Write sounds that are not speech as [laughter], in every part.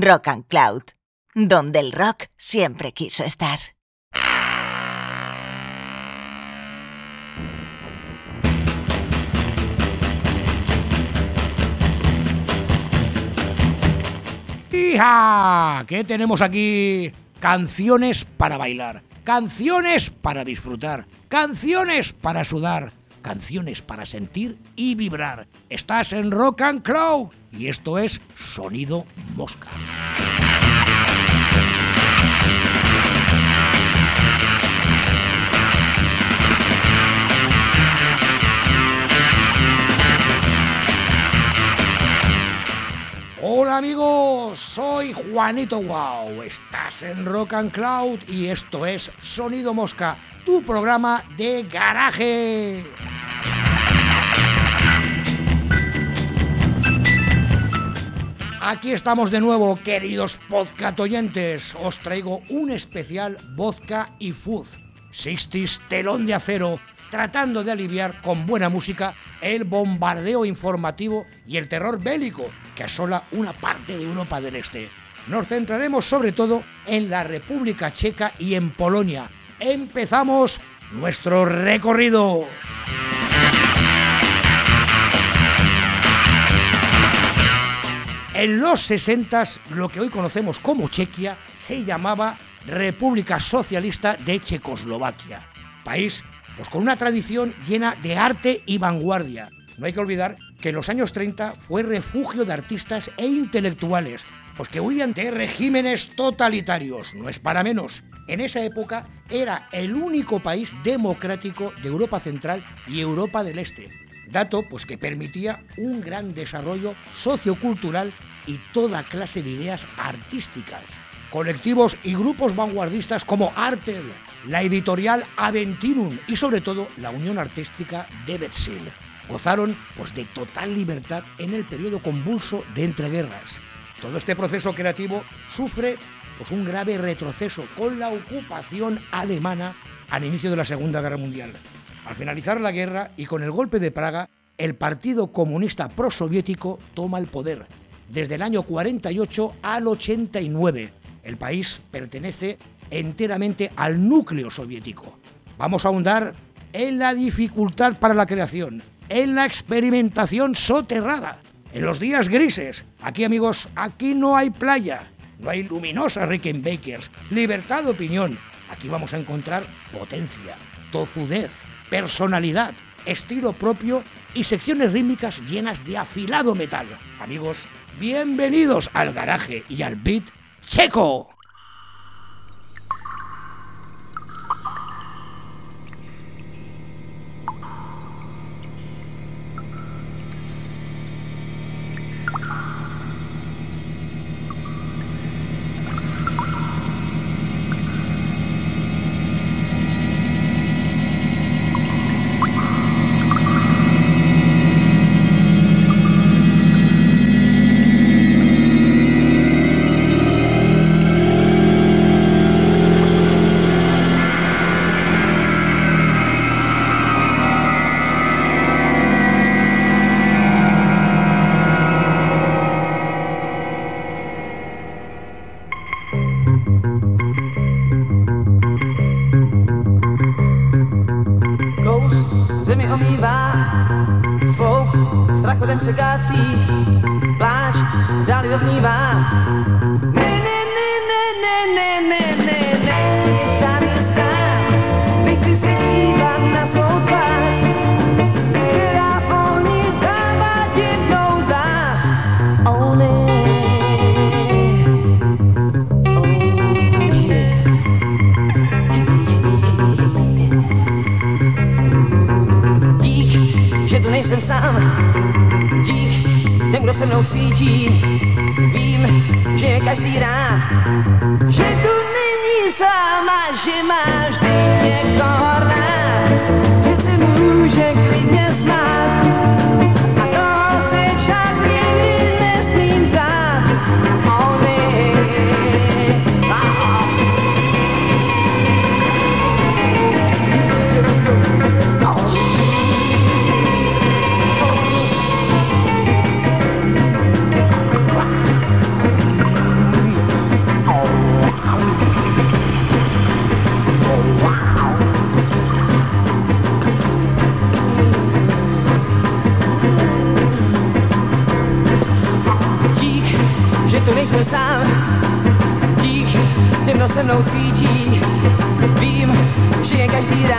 Rock and Cloud, donde el rock siempre quiso estar. ¡Hija! ¿Qué tenemos aquí? Canciones para bailar, canciones para disfrutar, canciones para sudar, canciones para sentir y vibrar. Estás en Rock and Cloud y esto es Sonido Mosca. Hola amigos, soy Juanito Wow. Estás en Rock and Cloud y esto es Sonido Mosca, tu programa de garaje. Aquí estamos de nuevo, queridos podcast oyentes. Os traigo un especial vodka y fuzz. 60 telón de acero, tratando de aliviar con buena música el bombardeo informativo y el terror bélico que asola una parte de Europa del Este. Nos centraremos sobre todo en la República Checa y en Polonia. Empezamos nuestro recorrido. En los 60 lo que hoy conocemos como Chequia se llamaba República Socialista de Checoslovaquia, país pues con una tradición llena de arte y vanguardia. No hay que olvidar que en los años 30 fue refugio de artistas e intelectuales, pues que huían de regímenes totalitarios, no es para menos. En esa época era el único país democrático de Europa Central y Europa del Este, dato pues que permitía un gran desarrollo sociocultural y toda clase de ideas artísticas. Colectivos y grupos vanguardistas como Artel, la editorial Aventinum y sobre todo la Unión Artística de Betsil gozaron pues, de total libertad en el periodo convulso de entreguerras. Todo este proceso creativo sufre pues, un grave retroceso con la ocupación alemana al inicio de la Segunda Guerra Mundial. Al finalizar la guerra y con el golpe de Praga, el Partido Comunista Prosoviético toma el poder. Desde el año 48 al 89, el país pertenece enteramente al núcleo soviético. Vamos a ahondar en la dificultad para la creación, en la experimentación soterrada, en los días grises. Aquí, amigos, aquí no hay playa, no hay luminosas Rickenbackers, libertad de opinión. Aquí vamos a encontrar potencia, tozudez, personalidad, estilo propio y secciones rítmicas llenas de afilado metal. Amigos, bienvenidos al garaje y al beat checo. ragazzi. černou sítí Vím, že je každý den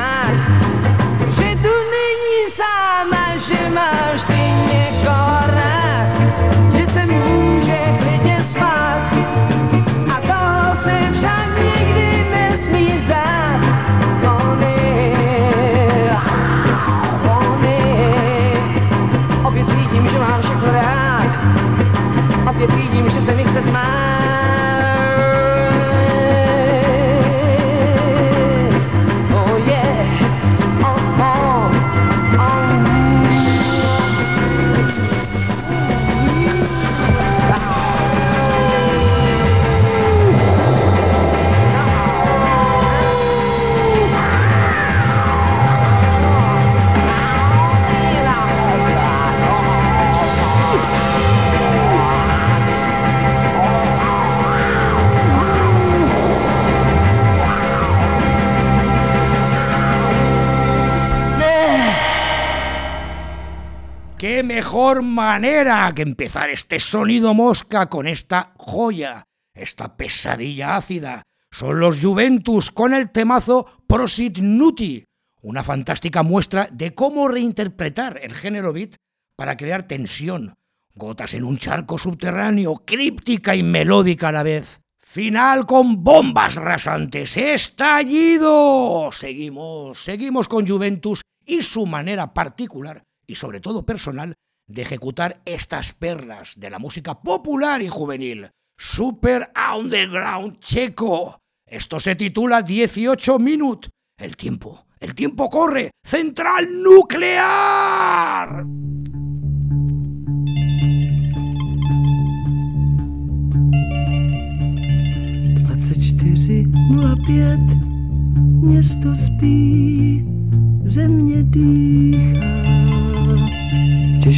mejor manera que empezar este sonido mosca con esta joya, esta pesadilla ácida. Son los Juventus con el temazo Prosit Nuti, una fantástica muestra de cómo reinterpretar el género beat para crear tensión, gotas en un charco subterráneo, críptica y melódica a la vez. Final con bombas rasantes, estallido. Seguimos, seguimos con Juventus y su manera particular y sobre todo personal de ejecutar estas perlas de la música popular y juvenil. Super Underground Checo. Esto se titula 18 Minute. El tiempo, el tiempo corre. Central nuclear.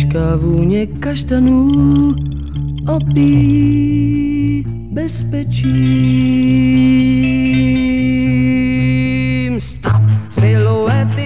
Těžká vůně kaštanů opíjí bezpečím. Stop! Siluety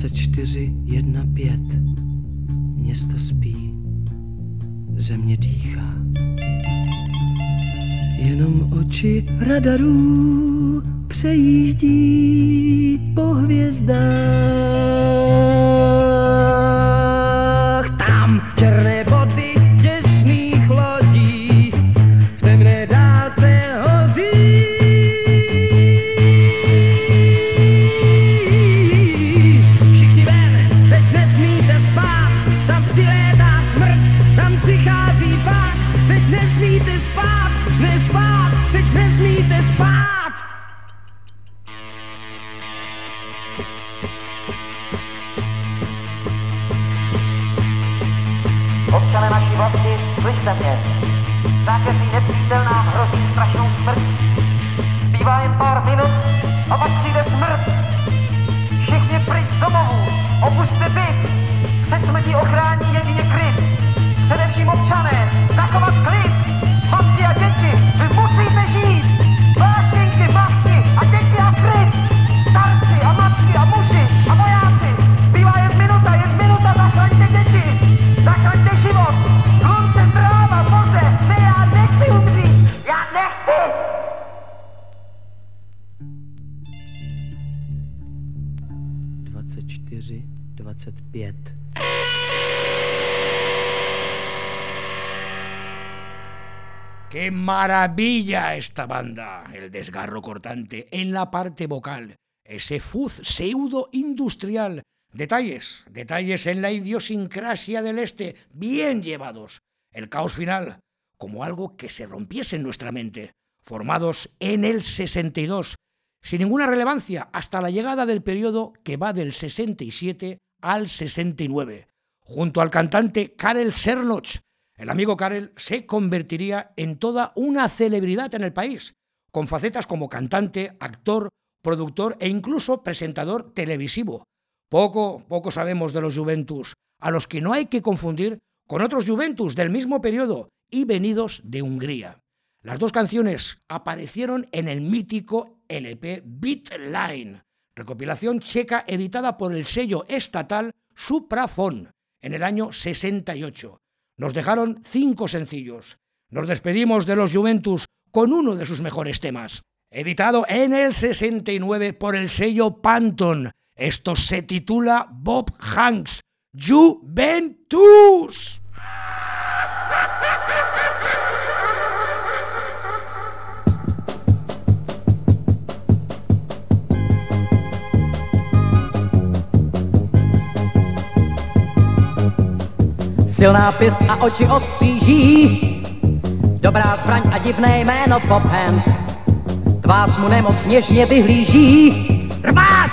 24.15. Město spí, země dýchá. Jenom oči radarů přejíždí po hvězdách. Tam černé ¡Qué maravilla esta banda! El desgarro cortante en la parte vocal, ese fuz pseudo industrial. Detalles, detalles en la idiosincrasia del este, bien llevados. El caos final, como algo que se rompiese en nuestra mente. Formados en el 62, sin ninguna relevancia hasta la llegada del periodo que va del 67 al 69, junto al cantante Karel Serloch, el amigo Karel se convertiría en toda una celebridad en el país, con facetas como cantante, actor, productor e incluso presentador televisivo. Poco, poco sabemos de los Juventus, a los que no hay que confundir con otros Juventus del mismo periodo y venidos de Hungría. Las dos canciones aparecieron en el mítico LP Beatline, recopilación checa editada por el sello estatal Suprafon en el año 68. Nos dejaron cinco sencillos. Nos despedimos de los Juventus con uno de sus mejores temas, editado en el 69 por el sello Panton. Esto se titula Bob Hanks, Juventus. Silná pěst a oči ostříží, dobrá zbraň a divné jméno Pop Hands. Tvář mu nemoc něžně vyhlíží, rváč!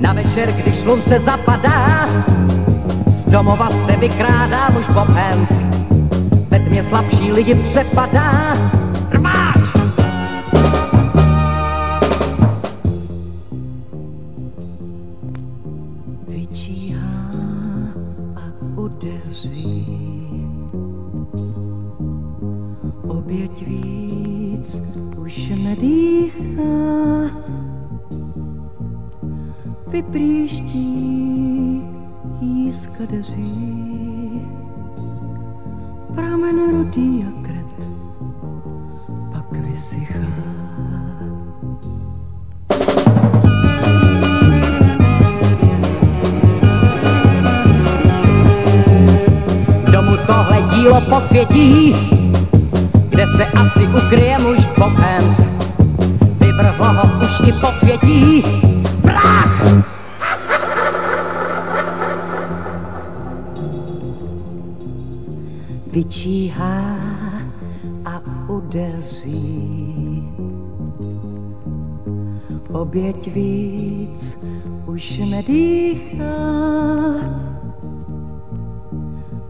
Na večer, když slunce zapadá, z domova se vykrádá muž Pop Hands. Ve tmě slabší lidi přepadá, tohle dílo posvětí, kde se asi ukryje muž Hands. Vyvrhlo ho už i podsvětí, prach! Vyčíhá a udeří. Oběť víc už nedýchá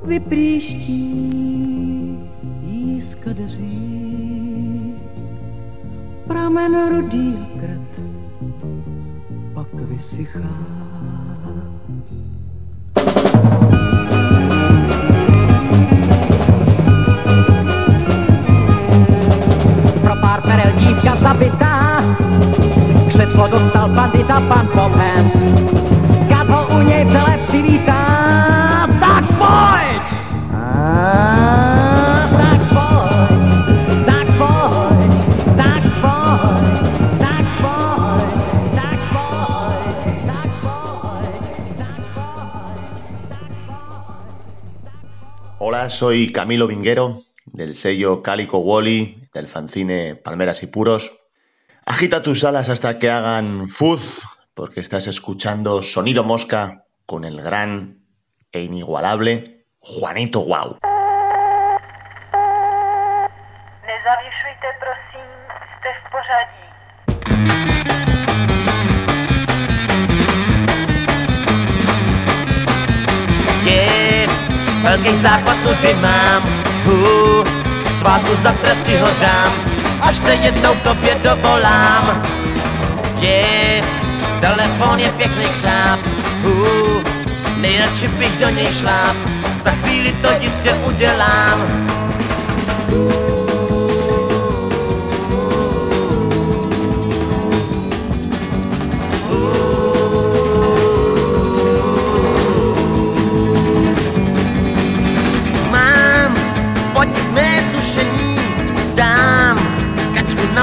vypříští jí skadeří. Pramen rudý kret, pak vysychá. Pro pár perel dívka zabitá, křeslo dostal bandita pan Pop Soy Camilo Vinguero, del sello Cálico Wally, del fanzine Palmeras y Puros. Agita tus alas hasta que hagan fuz, porque estás escuchando Sonido Mosca con el gran e inigualable Juanito Guau. Nezavěšujte, Velký záchvat nudy mám. Uh, Svátku za tresky ho dám Až se jednou tobě dovolám. Je Telefon je pěkný křáp. Uh, Nejradši bych do něj šláp Za chvíli to jistě udělám. Mám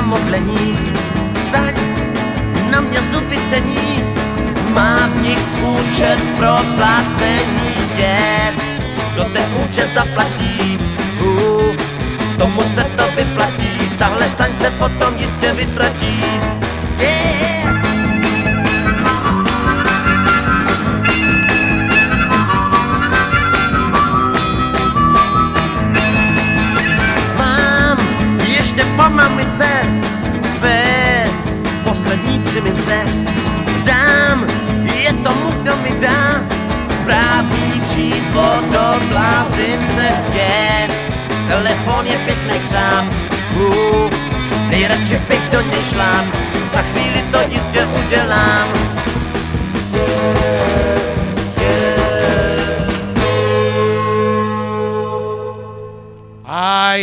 modlení Zaň na mě zuby cení. Má v nich účet pro placení je Kdo ten účet zaplatí? Uh, Tomu se to vyplatí. Tahle saň se potom jistě vytratí. Yeah. po mamice své poslední přimice. Dám, je tomu, kdo mi dá správný číslo do blázince. Je, telefon je pěkný křám, uh, nejradši bych do něj šlám, za chvíli to jistě udělám.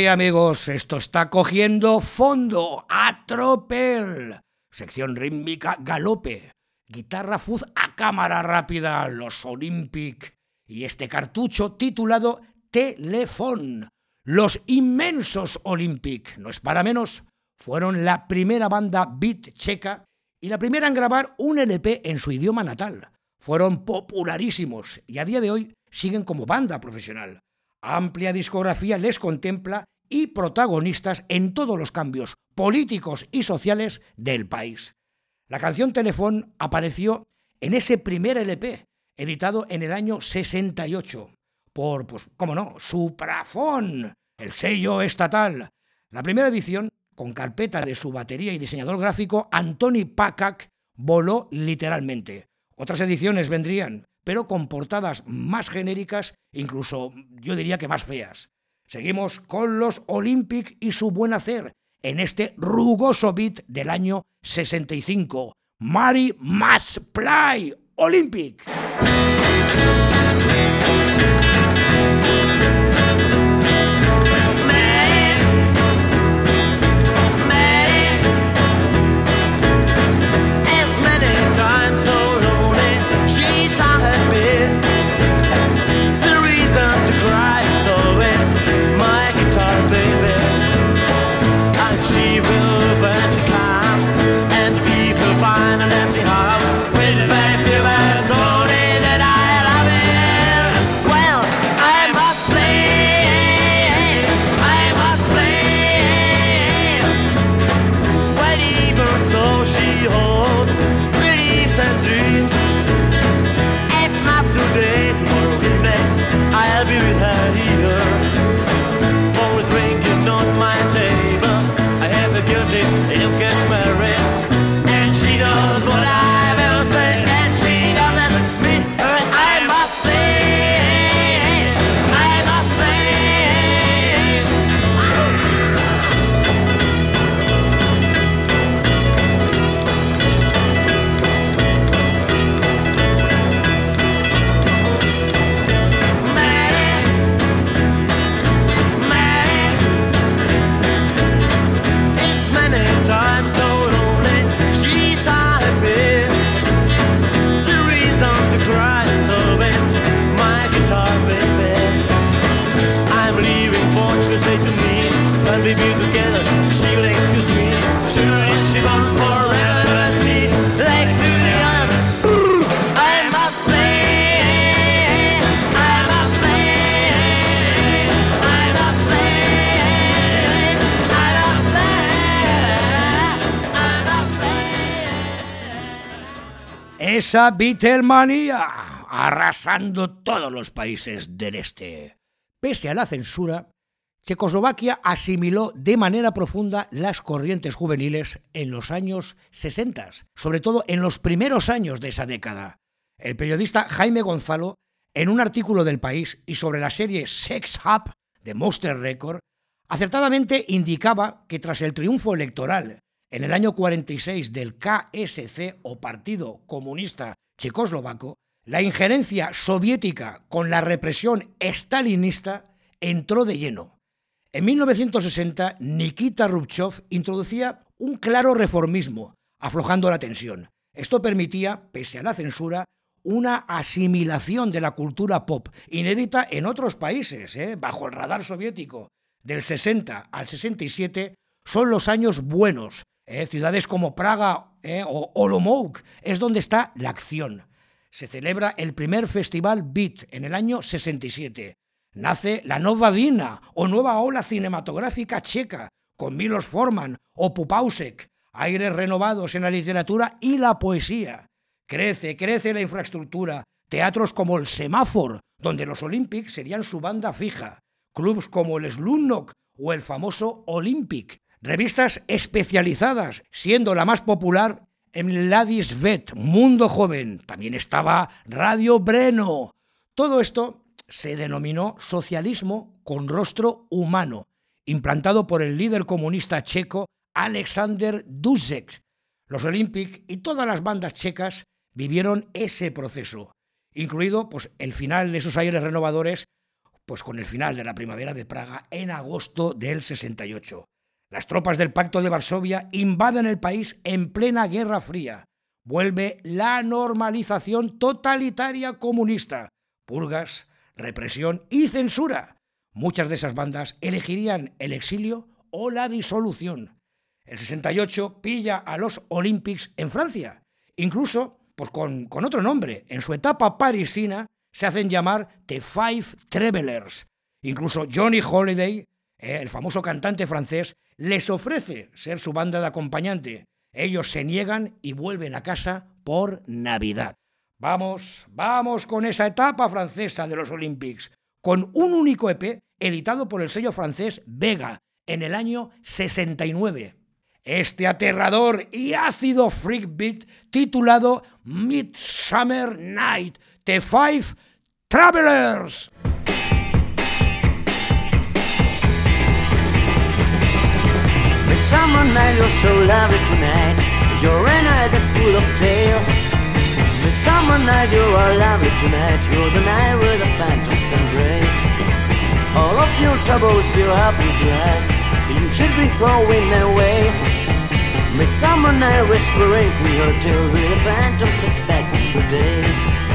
Amigos, esto está cogiendo fondo. A tropel. Sección rítmica galope. Guitarra fuzz a cámara rápida, los Olympic. Y este cartucho titulado Telefón. Los inmensos Olympic, no es para menos, fueron la primera banda beat checa y la primera en grabar un LP en su idioma natal. Fueron popularísimos y a día de hoy siguen como banda profesional. Amplia discografía les contempla y protagonistas en todos los cambios políticos y sociales del país. La canción Telefón apareció en ese primer LP, editado en el año 68, por, pues, cómo no, Suprafón, el sello estatal. La primera edición, con carpeta de su batería y diseñador gráfico, Antoni Pakak, voló literalmente. Otras ediciones vendrían, pero con portadas más genéricas, incluso yo diría que más feas. Seguimos con los Olympic y su buen hacer en este rugoso beat del año 65. Mary Must Play Olympic. Esa Beatlemania, arrasando todos los países del este. Pese a la censura, Checoslovaquia asimiló de manera profunda las corrientes juveniles en los años 60, sobre todo en los primeros años de esa década. El periodista Jaime Gonzalo, en un artículo del país y sobre la serie Sex Hub de Monster Record, acertadamente indicaba que tras el triunfo electoral en el año 46 del KSC o Partido Comunista Checoslovaco, la injerencia soviética con la represión stalinista entró de lleno. En 1960, Nikita Rubchov introducía un claro reformismo, aflojando la tensión. Esto permitía, pese a la censura, una asimilación de la cultura pop, inédita en otros países, ¿eh? bajo el radar soviético. Del 60 al 67 son los años buenos, eh, ciudades como Praga eh, o Olomouc es donde está la acción. Se celebra el primer festival Beat en el año 67. Nace la Nova Vina o nueva ola cinematográfica checa con Milos Forman o Pupausek, aires renovados en la literatura y la poesía. Crece, crece la infraestructura, teatros como el Semáfor, donde los Olympics serían su banda fija, clubs como el Slumnock o el famoso Olympic, revistas especializadas, siendo la más popular en Ladis Vet, Mundo Joven. También estaba Radio Breno, Todo esto se denominó socialismo con rostro humano, implantado por el líder comunista checo Alexander Duzek. Los Olympic y todas las bandas checas vivieron ese proceso, incluido pues, el final de esos aires renovadores pues, con el final de la primavera de Praga en agosto del 68. Las tropas del Pacto de Varsovia invaden el país en plena Guerra Fría. Vuelve la normalización totalitaria comunista, purgas, represión y censura. Muchas de esas bandas elegirían el exilio o la disolución. El 68 pilla a los Olympics en Francia, incluso pues con, con otro nombre. En su etapa parisina se hacen llamar The Five Travelers. Incluso Johnny Holiday, eh, el famoso cantante francés, les ofrece ser su banda de acompañante. Ellos se niegan y vuelven a casa por Navidad. Vamos, vamos con esa etapa francesa de los Olympics, con un único EP editado por el sello francés Vega en el año 69. Este aterrador y ácido freak beat titulado Midsummer Night, The Five Travelers. Midsummer night, you're so lovely tonight. You're a night that's full of tales. Midsummer night, you are lovely tonight. You're the night where the phantoms embrace. All of your troubles you're happy to have. You should be throwing away. Midsummer night, whispering through your tail. The phantoms expecting the day.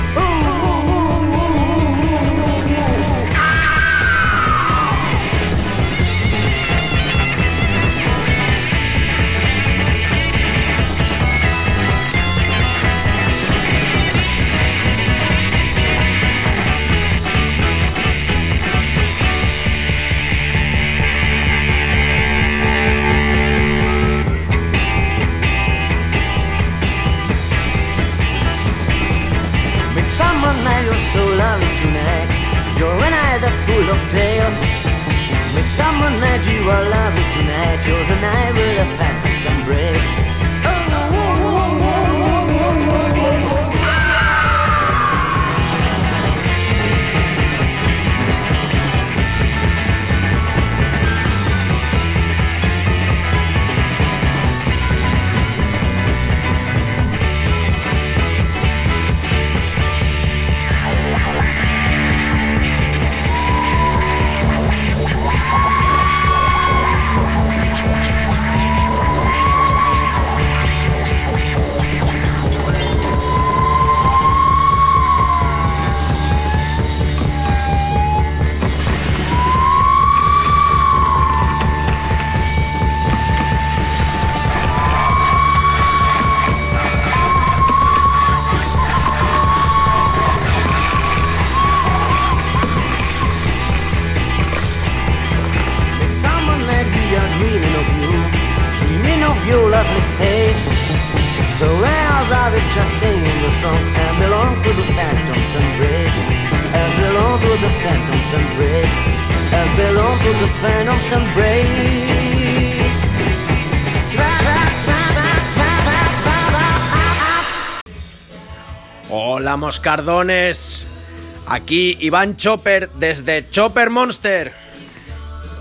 Hola moscardones, aquí Iván Chopper desde Chopper Monster.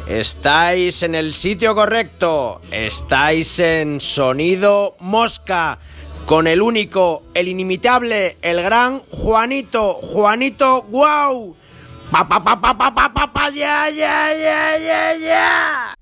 Estáis en el sitio correcto, estáis en Sonido Mosca, con el único, el inimitable, el gran Juanito, Juanito, wow. Pa pa pa pa pa pa pa ya ya ya ya ya.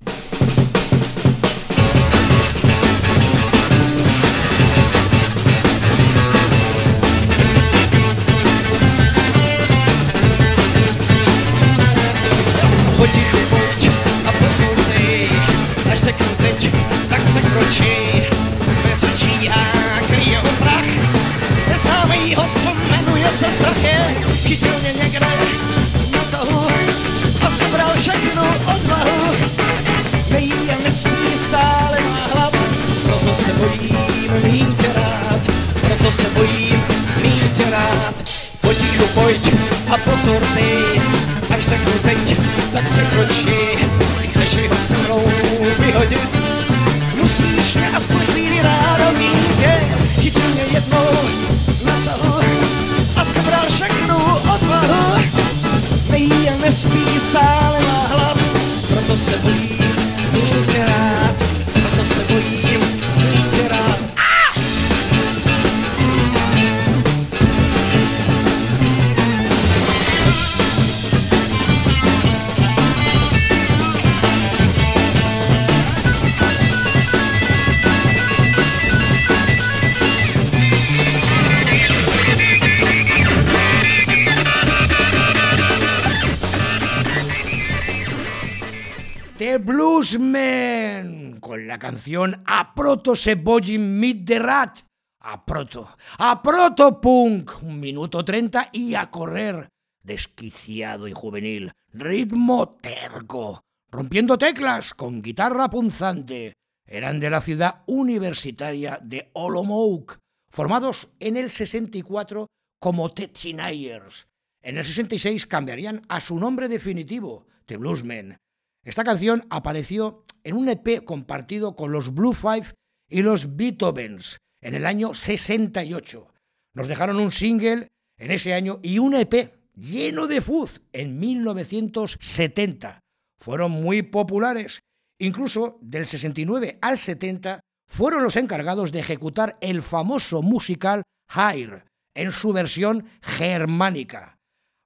A Proto se Meet the Rat. A Proto, a Proto Punk, un minuto treinta y a correr. Desquiciado y juvenil, ritmo terco, rompiendo teclas con guitarra punzante. Eran de la ciudad universitaria de Olomouc, formados en el 64 como The Teenagers. En el 66 cambiarían a su nombre definitivo, The Bluesmen. Esta canción apareció en un EP compartido con los Blue Five y los Beethovens en el año 68. Nos dejaron un single en ese año y un EP lleno de fuzz en 1970. Fueron muy populares. Incluso del 69 al 70 fueron los encargados de ejecutar el famoso musical Higher en su versión germánica.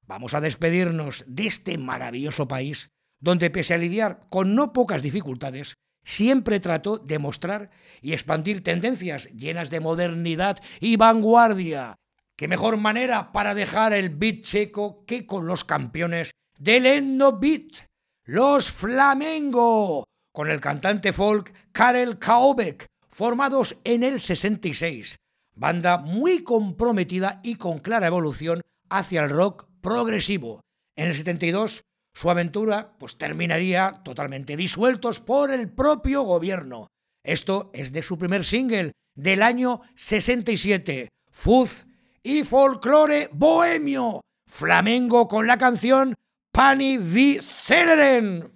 Vamos a despedirnos de este maravilloso país donde pese a lidiar con no pocas dificultades, siempre trató de mostrar y expandir tendencias llenas de modernidad y vanguardia. ¿Qué mejor manera para dejar el beat checo que con los campeones del Endo Beat, los Flamengo, con el cantante folk Karel Kaobek, formados en el 66, banda muy comprometida y con clara evolución hacia el rock progresivo. En el 72 su aventura pues terminaría totalmente disueltos por el propio gobierno. Esto es de su primer single del año 67, Fuz y folclore bohemio, flamengo con la canción Pani vi Seneren.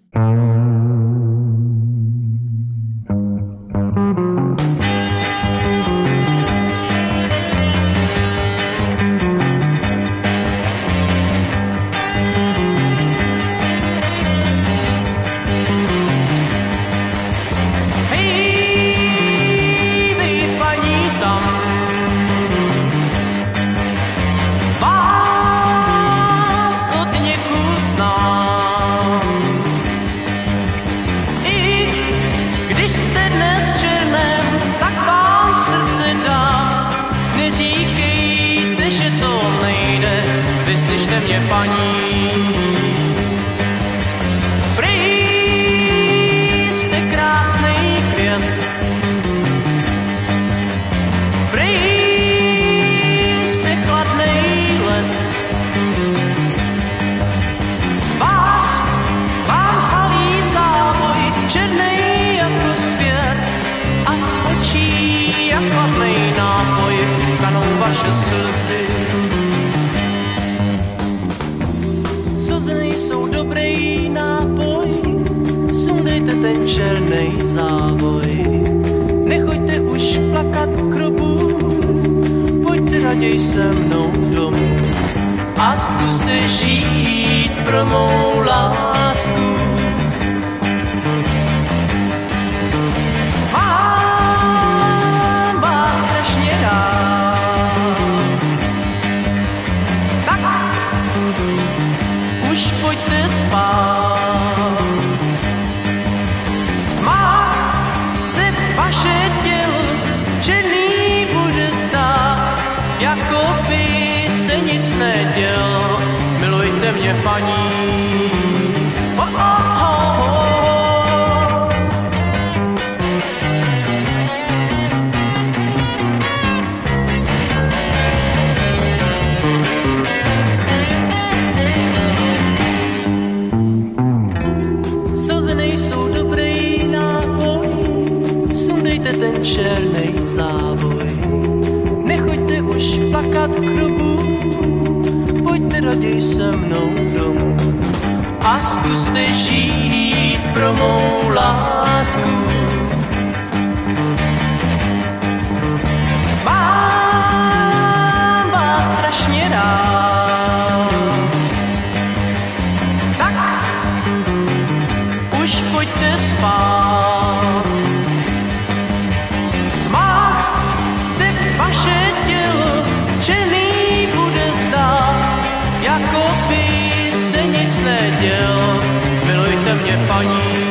neděl, milujte mě paní.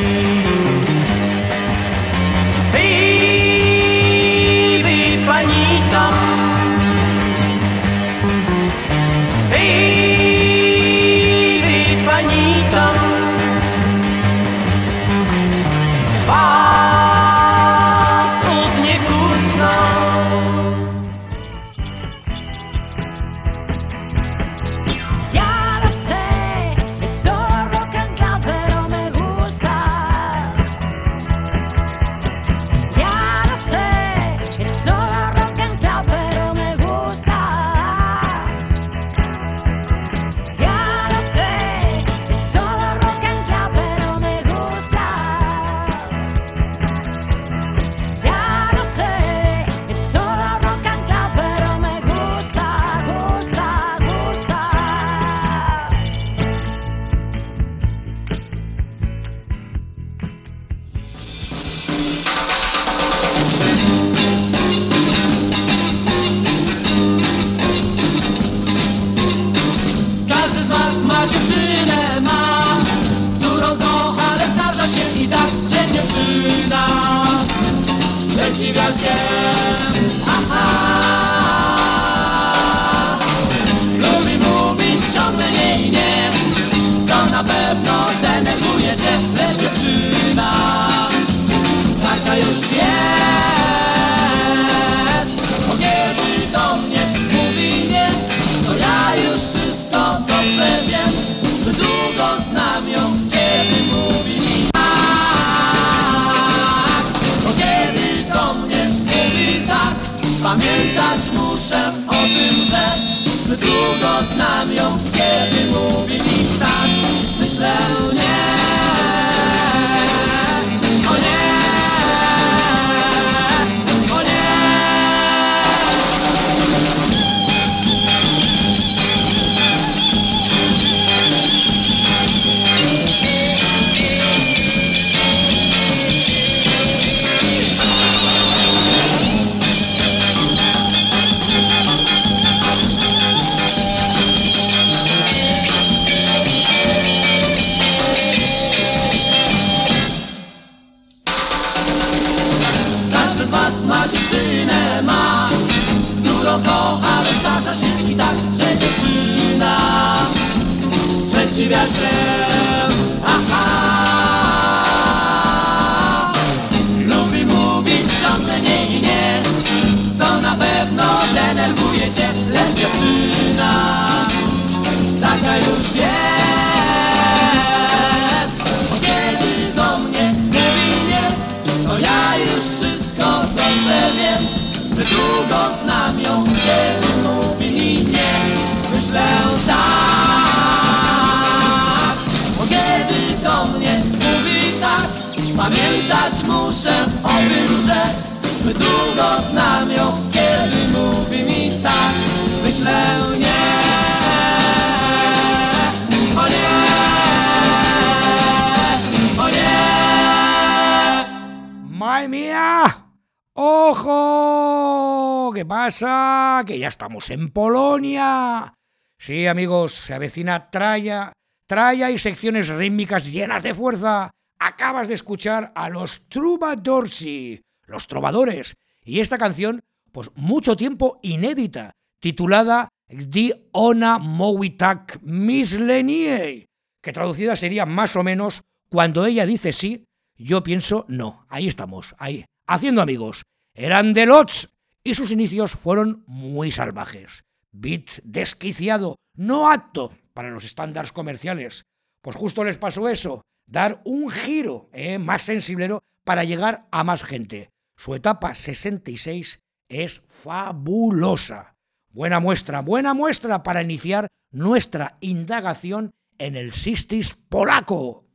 En Polonia. Sí, amigos, se avecina tralla, tralla y secciones rítmicas llenas de fuerza. Acabas de escuchar a los Troubadoursi, los trovadores, y esta canción, pues mucho tiempo inédita, titulada Die Ona Mowitak Mislenie, que traducida sería más o menos cuando ella dice sí, yo pienso no. Ahí estamos, ahí, haciendo amigos. Eran de Lodz y sus inicios fueron muy salvajes. Beat desquiciado, no apto para los estándares comerciales. Pues justo les pasó eso, dar un giro eh, más sensiblero para llegar a más gente. Su etapa 66 es fabulosa. Buena muestra, buena muestra para iniciar nuestra indagación en el sistis polaco.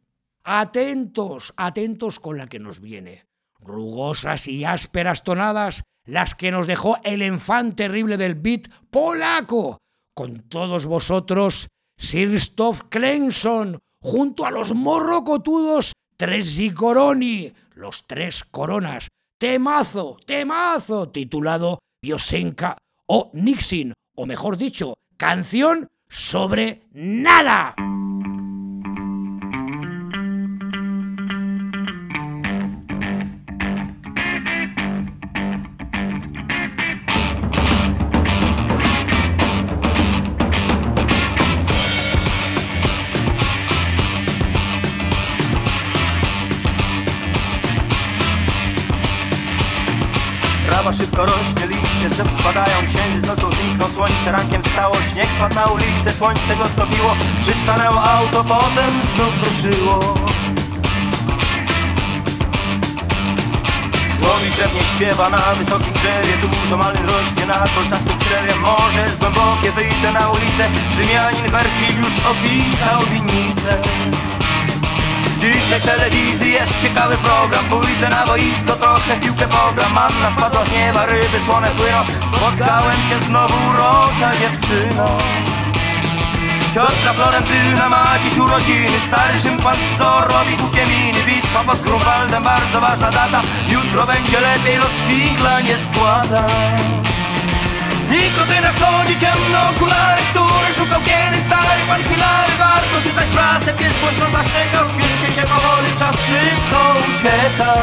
Atentos, atentos con la que nos viene. Rugosas y ásperas tonadas, las que nos dejó el enfant terrible del beat polaco. Con todos vosotros, Sirstof Klenson, junto a los morrocotudos Tres Coroni, los tres coronas. Temazo, temazo, titulado Biosenka o Nixin, o mejor dicho, canción sobre nada. Spadają Księżyc no to zniknął, słońce rankiem wstało Śnieg spadł na ulicę, słońce go stopiło Przystanęło auto, potem znów ruszyło. Słowi drzew nie śpiewa na wysokim drzewie Dużo malin rośnie na kolcastym drzewie. Morze jest głębokie, wyjdę na ulicę Rzymianin Werkil już opisał winnicę Dzisiaj telewizji jest ciekawy program. Pójdę na boisko, trochę piłkę pogram. Manna spadła z nieba, ryby słone płyną. Spotkałem cię znowu, urocza dziewczyno. Ciotka Florentyna ma dziś urodziny. Starszym pan co robi głupie miny. Bitwa pod Grunwaldem, bardzo ważna data. Jutro będzie lepiej, los figla nie składa Nikotyna schodzi ciemno okulary, który szukał kiedy stary pan Hilary. Warto czytać prasę, pies głośno zaszczekał. Spieszcie się powoli, czas szybko ucieka.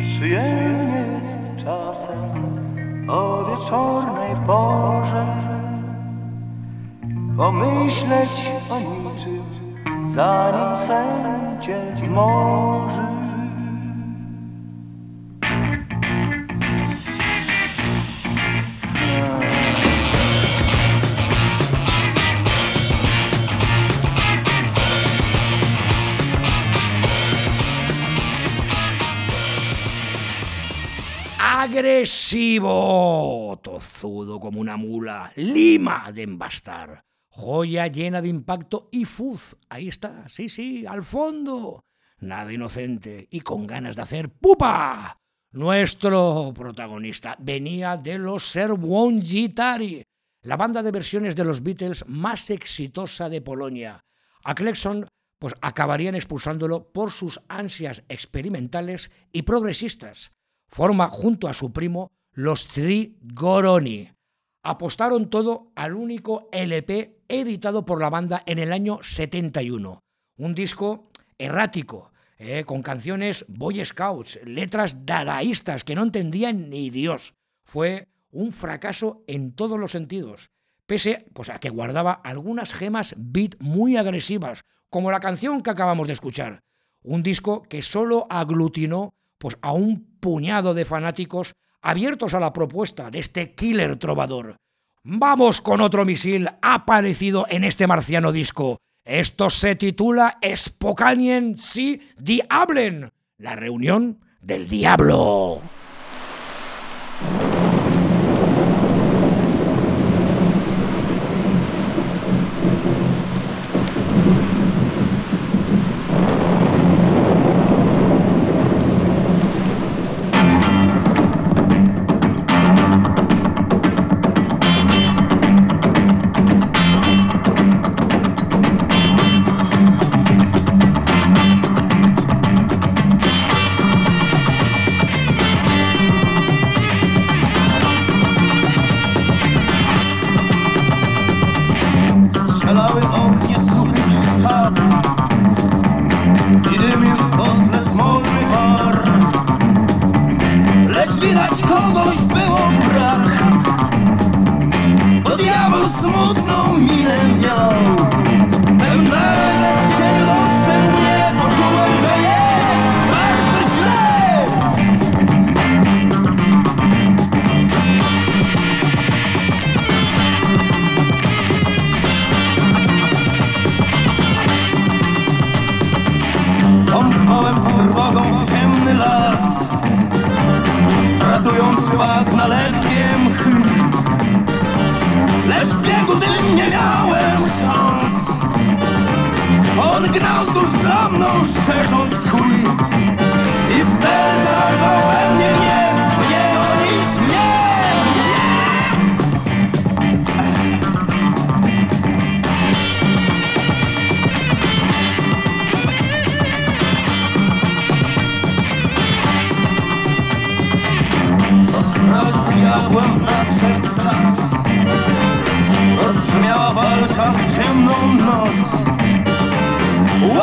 Przyjemnie jest czasem o wieczornej porze Pomyśleć o niczym, agresivo, tozudo como una mula, lima de embastar, joya llena de impacto y fuz. Ahí está, sí, sí, al fondo. Nada inocente y con ganas de hacer pupa. Nuestro protagonista venía de los Serwon-Gitari, la banda de versiones de los Beatles más exitosa de Polonia. A Klexon pues acabarían expulsándolo por sus ansias experimentales y progresistas. Forma junto a su primo los Tri Goroni. Apostaron todo al único LP editado por la banda en el año 71. Un disco errático, eh, con canciones Boy Scouts, letras dadaístas que no entendían ni Dios. Fue un fracaso en todos los sentidos, pese pues, a que guardaba algunas gemas beat muy agresivas, como la canción que acabamos de escuchar. Un disco que solo aglutinó pues, a un puñado de fanáticos abiertos a la propuesta de este killer trovador. Vamos con otro misil aparecido en este marciano disco. Esto se titula Spokanien si Diablen, la reunión del diablo.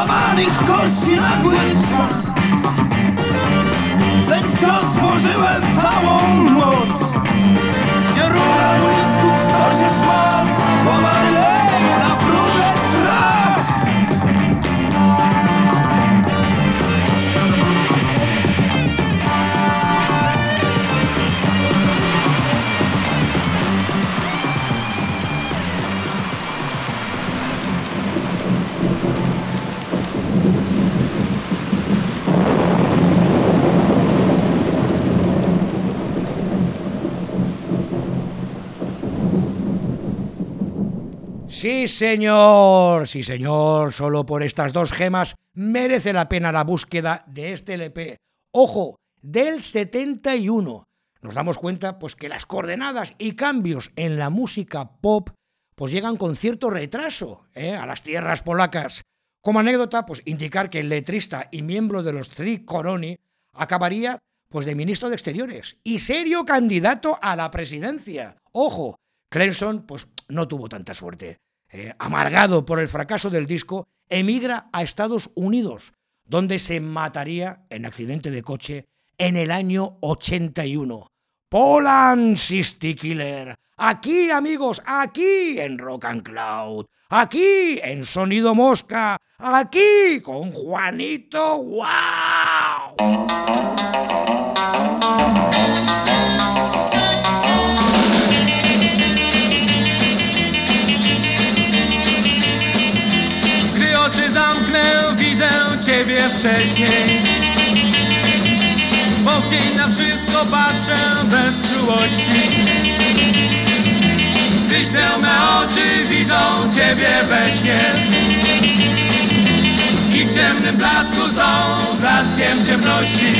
Łamanych kości nagły trzask Ten cios włożyłem całą moc Sí, señor, sí, señor, solo por estas dos gemas merece la pena la búsqueda de este LP. Ojo, del 71. Nos damos cuenta pues que las coordenadas y cambios en la música pop pues llegan con cierto retraso ¿eh? a las tierras polacas. Como anécdota, pues indicar que el letrista y miembro de los Tri Koroni acabaría pues de ministro de Exteriores y serio candidato a la presidencia. Ojo, Clemson pues no tuvo tanta suerte. Eh, amargado por el fracaso del disco, emigra a Estados Unidos, donde se mataría en accidente de coche en el año 81. Poland City Killer. Aquí, amigos, aquí en Rock and Cloud. Aquí en Sonido Mosca. Aquí con Juanito. ¡Wow! Wcześniej. Bo w dzień na wszystko patrzę bez czułości. Gdyś me oczy widzą Ciebie we śnie. I w ciemnym blasku są blaskiem ciemności.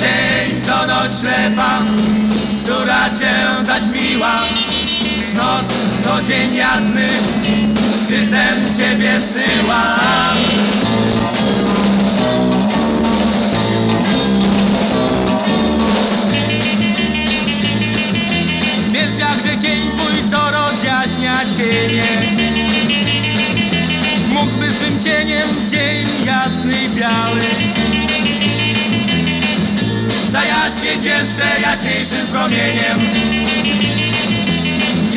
Dzień to noc ślepa, która Cię zaćmiła Noc to dzień jasny, sen Ciebie syła Więc jakże dzień twój, co rozjaśnia cienie Mógłby swym cieniem w dzień jasny i biały. Zajaśnie cieszę jaśniejszym promieniem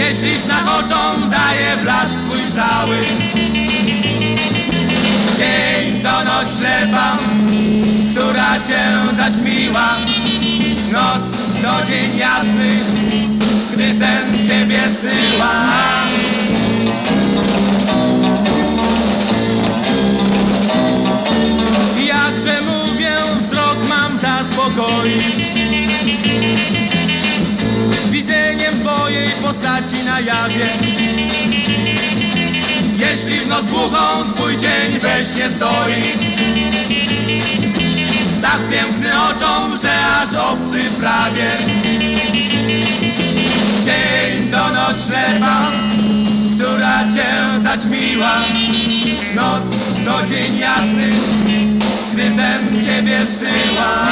Jeśli znak oczom daje blask swój cały. Dzień to noc ślepa, która cię zaćmiła. Noc to dzień jasny, gdy sen ciebie syła Jakże mówię, wzrok mam zaspokoić Twojej postaci na jawie. Jeśli w noc głuchą twój dzień we śnie stoi Tak piękny oczom, że aż obcy prawie. Dzień to noc ślepa, która cię zaćmiła. Noc to dzień jasny, gdy sen ciebie syła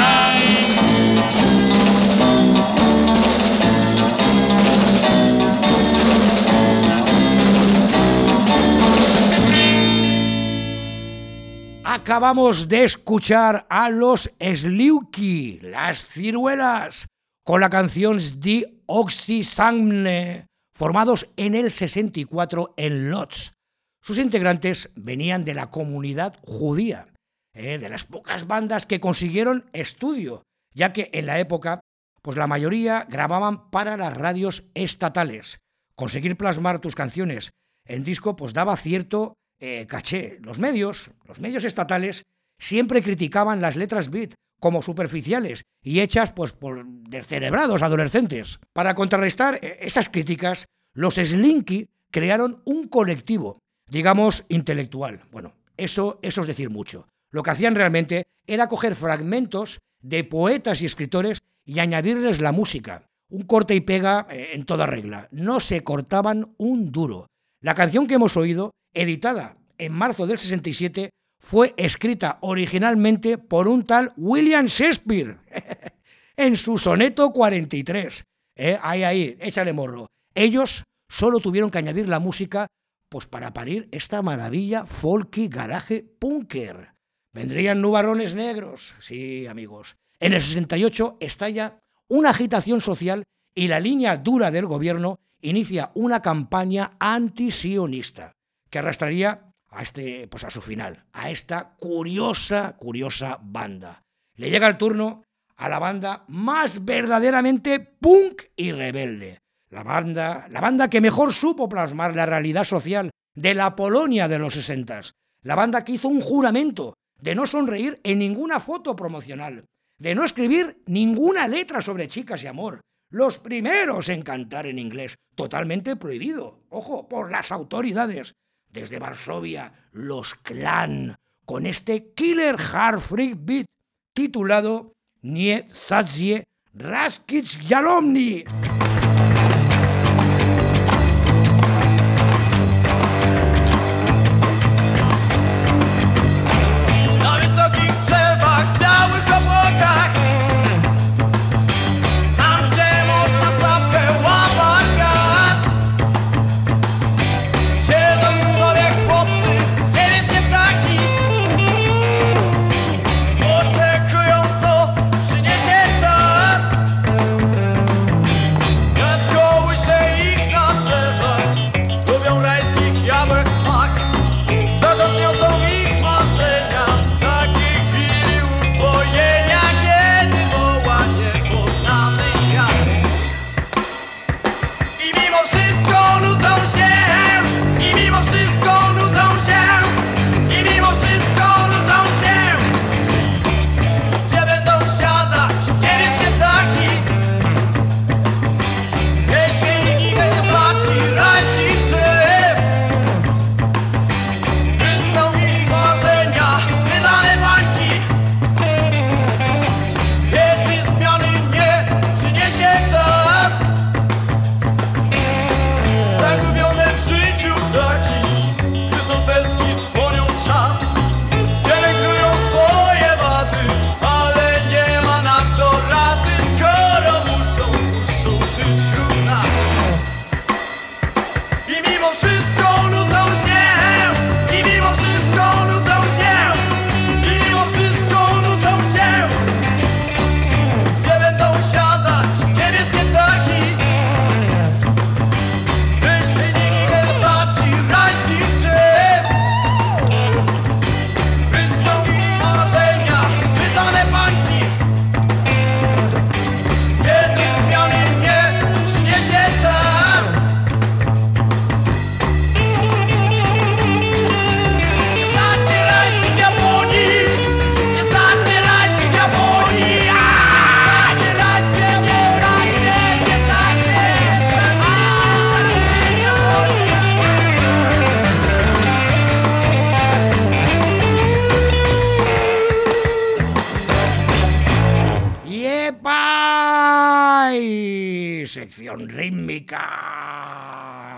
Acabamos de escuchar a los Sliuki, las ciruelas, con la canción Die Oxysangne, formados en el 64 en Lodz. Sus integrantes venían de la comunidad judía, eh, de las pocas bandas que consiguieron estudio, ya que en la época, pues la mayoría grababan para las radios estatales. Conseguir plasmar tus canciones en disco, pues daba cierto eh, caché. Los medios, los medios estatales, siempre criticaban las letras beat como superficiales y hechas pues por descerebrados adolescentes. Para contrarrestar eh, esas críticas, los Slinky crearon un colectivo, digamos, intelectual. Bueno, eso, eso es decir mucho. Lo que hacían realmente era coger fragmentos de poetas y escritores y añadirles la música. Un corte y pega eh, en toda regla. No se cortaban un duro. La canción que hemos oído editada en marzo del 67, fue escrita originalmente por un tal William Shakespeare [laughs] en su soneto 43. Eh, ahí, ahí, échale morro. Ellos solo tuvieron que añadir la música pues para parir esta maravilla folky garaje punker. Vendrían nubarrones negros, sí, amigos. En el 68 estalla una agitación social y la línea dura del gobierno inicia una campaña antisionista que arrastraría a este, pues a su final, a esta curiosa, curiosa banda. Le llega el turno a la banda más verdaderamente punk y rebelde. La banda, la banda que mejor supo plasmar la realidad social de la Polonia de los sesentas. La banda que hizo un juramento de no sonreír en ninguna foto promocional, de no escribir ninguna letra sobre chicas y amor. Los primeros en cantar en inglés, totalmente prohibido, ojo, por las autoridades desde Varsovia, los Clan, con este killer hard freak beat titulado Nie Sadzie Raskic Yalomni. Rítmica,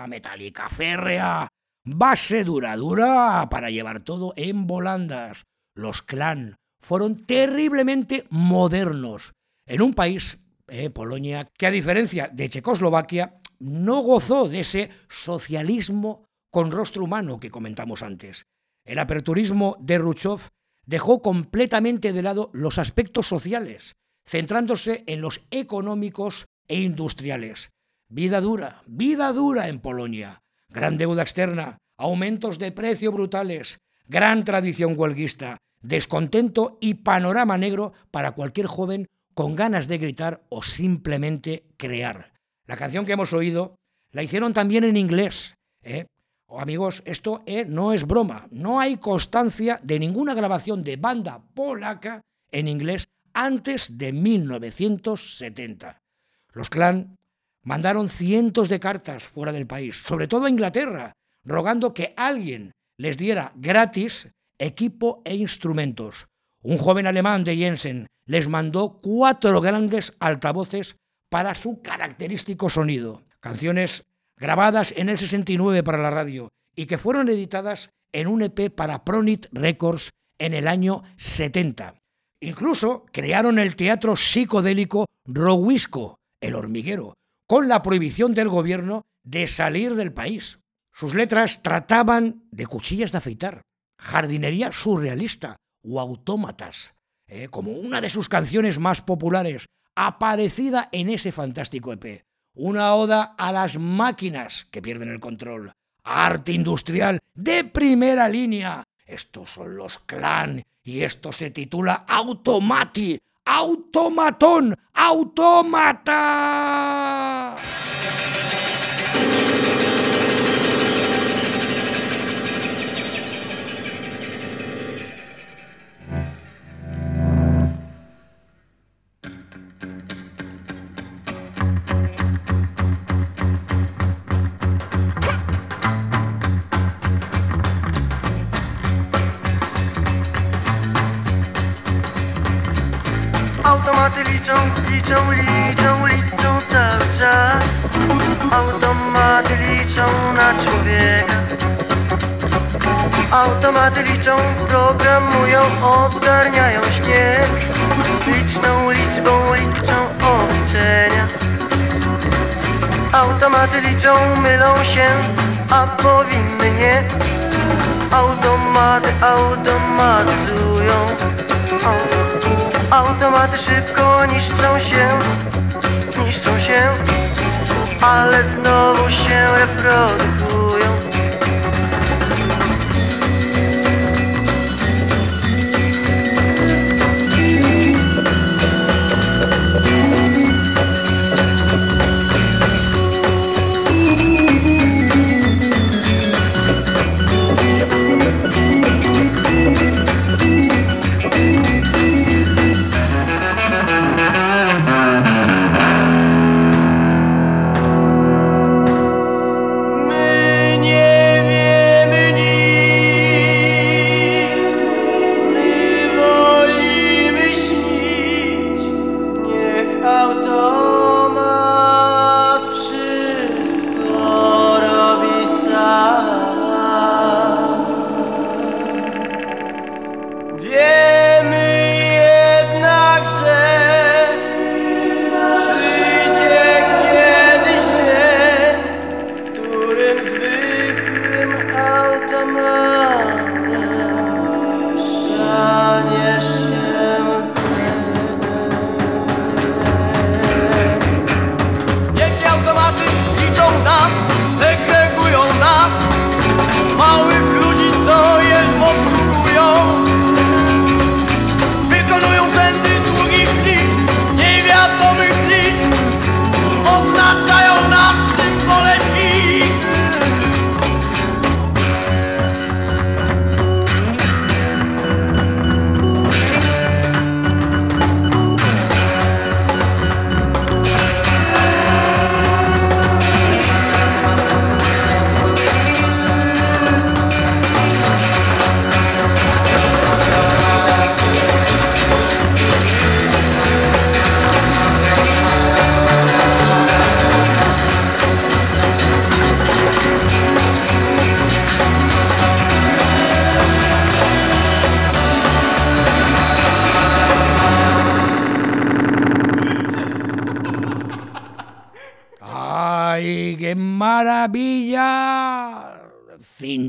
metálica férrea, base dura, dura para llevar todo en volandas. Los clan fueron terriblemente modernos en un país, eh, Polonia, que a diferencia de Checoslovaquia, no gozó de ese socialismo con rostro humano que comentamos antes. El aperturismo de Ruchov dejó completamente de lado los aspectos sociales, centrándose en los económicos e industriales. Vida dura, vida dura en Polonia. Gran deuda externa, aumentos de precio brutales, gran tradición huelguista, descontento y panorama negro para cualquier joven con ganas de gritar o simplemente crear. La canción que hemos oído la hicieron también en inglés. ¿eh? Oh, amigos, esto eh, no es broma. No hay constancia de ninguna grabación de banda polaca en inglés antes de 1970. Los clan mandaron cientos de cartas fuera del país, sobre todo a Inglaterra, rogando que alguien les diera gratis equipo e instrumentos. Un joven alemán de Jensen les mandó cuatro grandes altavoces para su característico sonido. Canciones grabadas en el 69 para la radio y que fueron editadas en un EP para Pronit Records en el año 70. Incluso crearon el teatro psicodélico Rowisco, el hormiguero, con la prohibición del gobierno de salir del país. Sus letras trataban de cuchillas de afeitar, jardinería surrealista o autómatas, eh, como una de sus canciones más populares, aparecida en ese fantástico EP. Una oda a las máquinas que pierden el control. Arte industrial de primera línea. Estos son los clan y esto se titula Automati. Automatón. Automata. Automaty liczą, liczą, liczą, liczą cały czas. Automaty liczą na człowieka. Automaty liczą, programują, odgarniają śnieg. Liczną liczbą liczą obliczenia. Automaty liczą, mylą się, a powinny nie. Automaty automatyzują. Automaty szybko niszczą się, niszczą się Ale znowu się reprodukują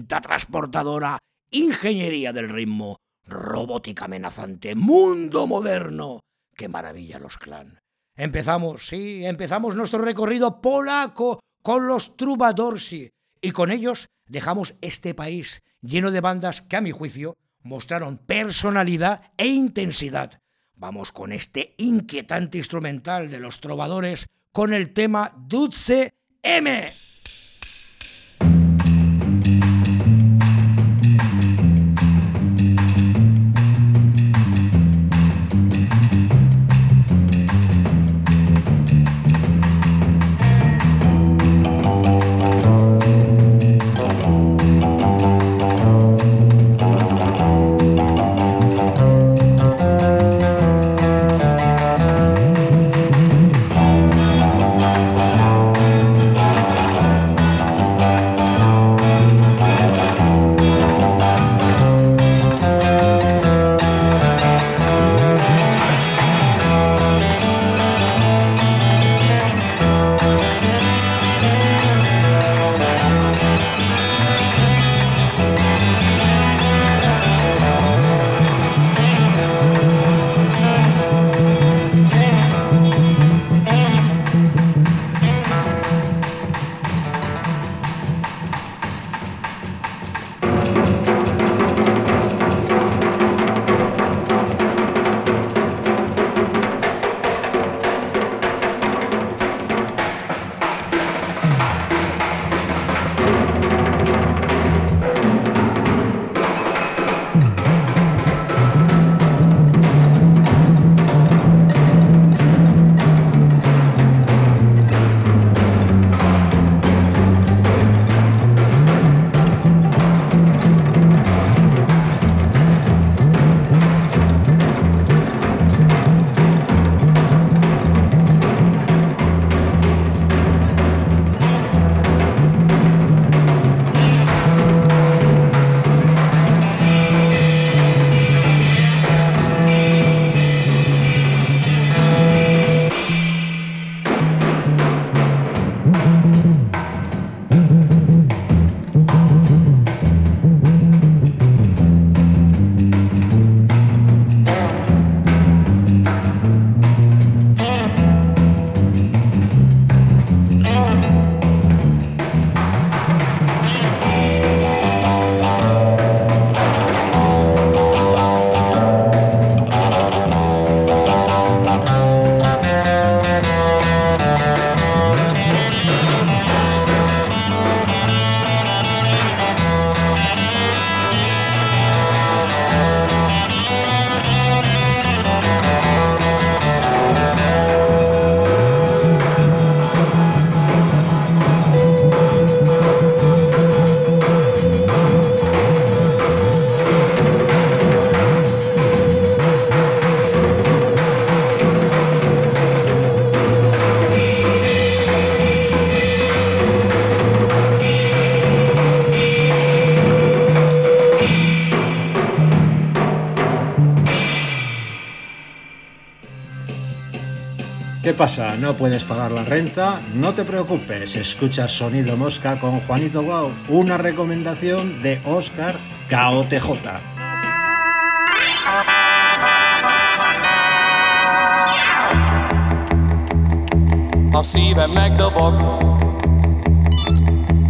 Transportadora, ingeniería del ritmo, robótica amenazante, mundo moderno. ¡Qué maravilla los clan! Empezamos, sí, empezamos nuestro recorrido polaco con los Trubadorsi y con ellos dejamos este país lleno de bandas que a mi juicio mostraron personalidad e intensidad. Vamos con este inquietante instrumental de los trovadores con el tema Dulce M. pasa? ¿No puedes pagar la renta? No te preocupes, escucha Sonido Mosca con Juanito Guau, una recomendación de Oscar KOTJ. A szívem megdobog,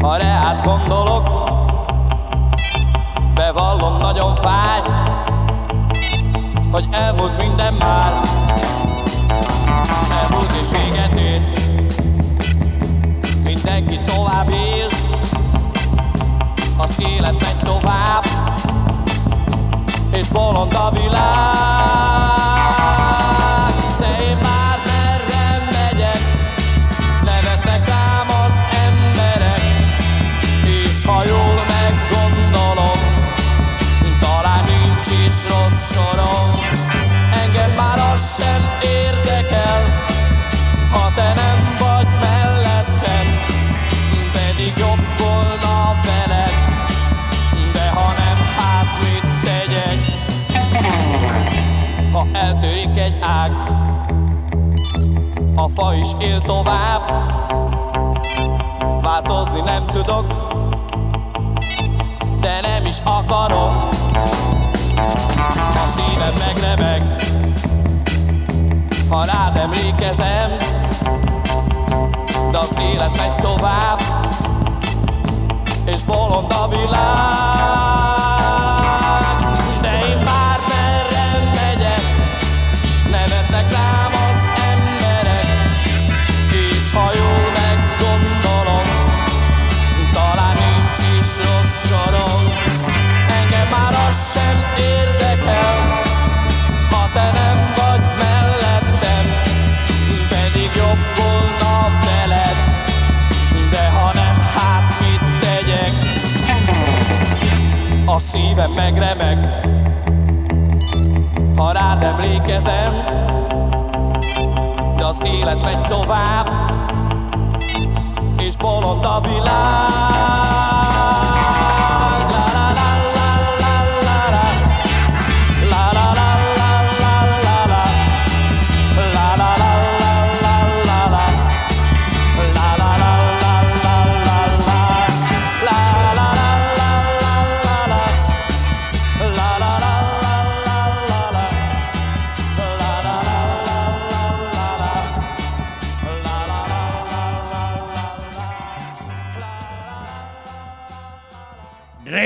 ha reát gondolok, bevallom nagyon fáj, hogy elmúlt minden már, és véget ért. Mindenki tovább él, az élet megy tovább, és bolond a világ. De én már merre megyek, nevetnek rám az emberek, és ha jól meggondolom, talán nincs is rossz sorom. Engem már az sem érdekel, ha te nem vagy mellettem, pedig jobb volna veled, de ha nem, hát mit tegyek? Ha eltörik egy ág, a fa is él tovább, Változni nem tudok De nem is akarok. A szívem megremeg Ha rád emlékezem De az élet megy tovább. És bolond a világ. De én bármerre megyek Nevetnek rám az emberek. És ha jól meggondolom Talán nincs is rossz sorom. Engem már az sem érdekel szívem megremeg. Ha rád emlékezem De az élet megy tovább És bolond a világ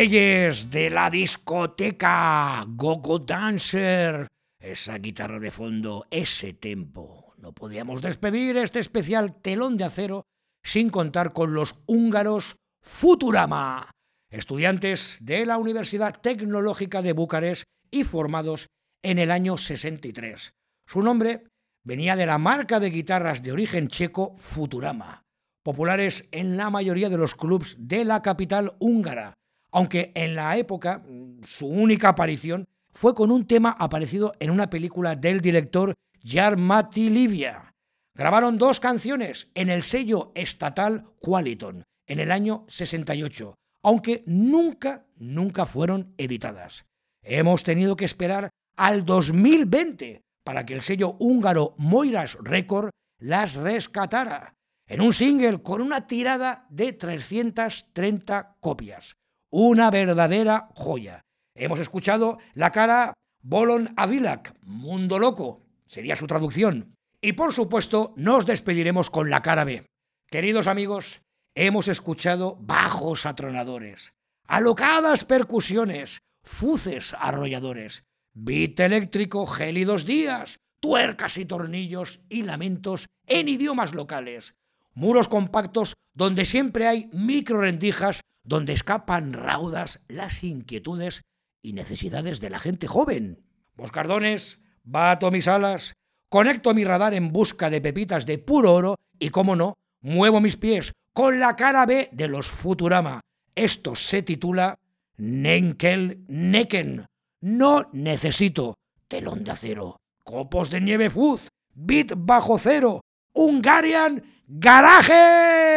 Reyes de la discoteca, Gogo Dancer, esa guitarra de fondo, ese tempo. No podíamos despedir este especial telón de acero sin contar con los húngaros Futurama, estudiantes de la Universidad Tecnológica de Bucarest y formados en el año 63. Su nombre venía de la marca de guitarras de origen checo Futurama, populares en la mayoría de los clubs de la capital húngara, aunque en la época mm, su única aparición fue con un tema aparecido en una película del director Jarmati Livia. Grabaron dos canciones en el sello estatal Qualiton en el año 68, aunque nunca, nunca fueron editadas. Hemos tenido que esperar al 2020 para que el sello húngaro Moiras Record las rescatara en un single con una tirada de 330 copias. Una verdadera joya. Hemos escuchado la cara Bolon Avilak, Mundo Loco, sería su traducción. Y por supuesto, nos despediremos con la cara B. Queridos amigos, hemos escuchado bajos atronadores, alocadas percusiones, fuces arrolladores, beat eléctrico, gélidos días, tuercas y tornillos y lamentos en idiomas locales, muros compactos donde siempre hay microrendijas donde escapan raudas las inquietudes y necesidades de la gente joven. Moscardones, bato mis alas, conecto mi radar en busca de pepitas de puro oro y, como no, muevo mis pies con la cara B de los Futurama. Esto se titula Nenkel Neken. No necesito telón de acero, copos de nieve fuz, bit bajo cero, Hungarian Garage.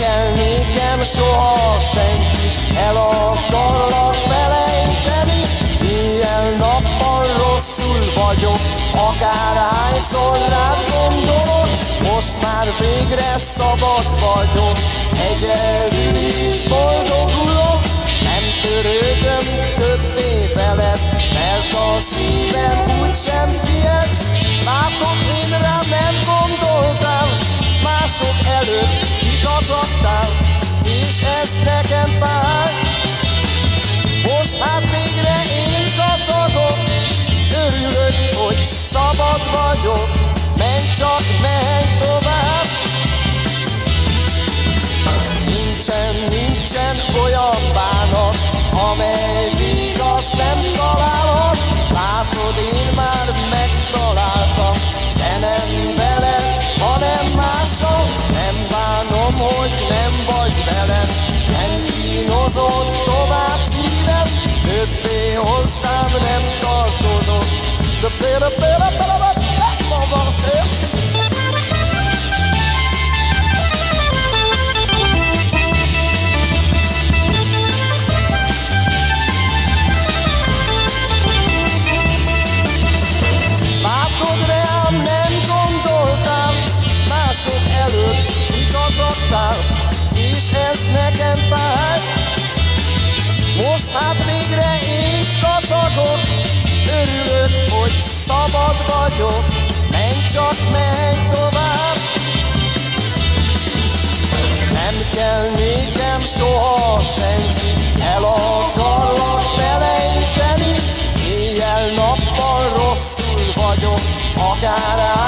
Kell nékem soha senki El akarlak felejteni. Ilyen-nappal rosszul vagyok Akárhányszor rád gondolok. Most már végre szabad vagyok Egyedül is boldogulok. Nem törődöm többé veled Mert a szívem úgysem tied Látod, én rám nem gondoltál Mások előtt kacagtál, és ez nekem fáj. Most hát végre én kacagok, örülök, hogy szabad vagyok, menj csak, menj tovább. Nincsen, nincsen olyan bánat, amely vigaszt nem találhat, látod én már megtalálom. veled, nem kínozod tovább szívem, többé hozzám nem tartozol. De példa, példa, példa, szabad vagyok, menj csak, menj tovább. Nem kell nékem soha senki, el akarlak felejteni, éjjel-nappal rosszul vagyok, akár áll.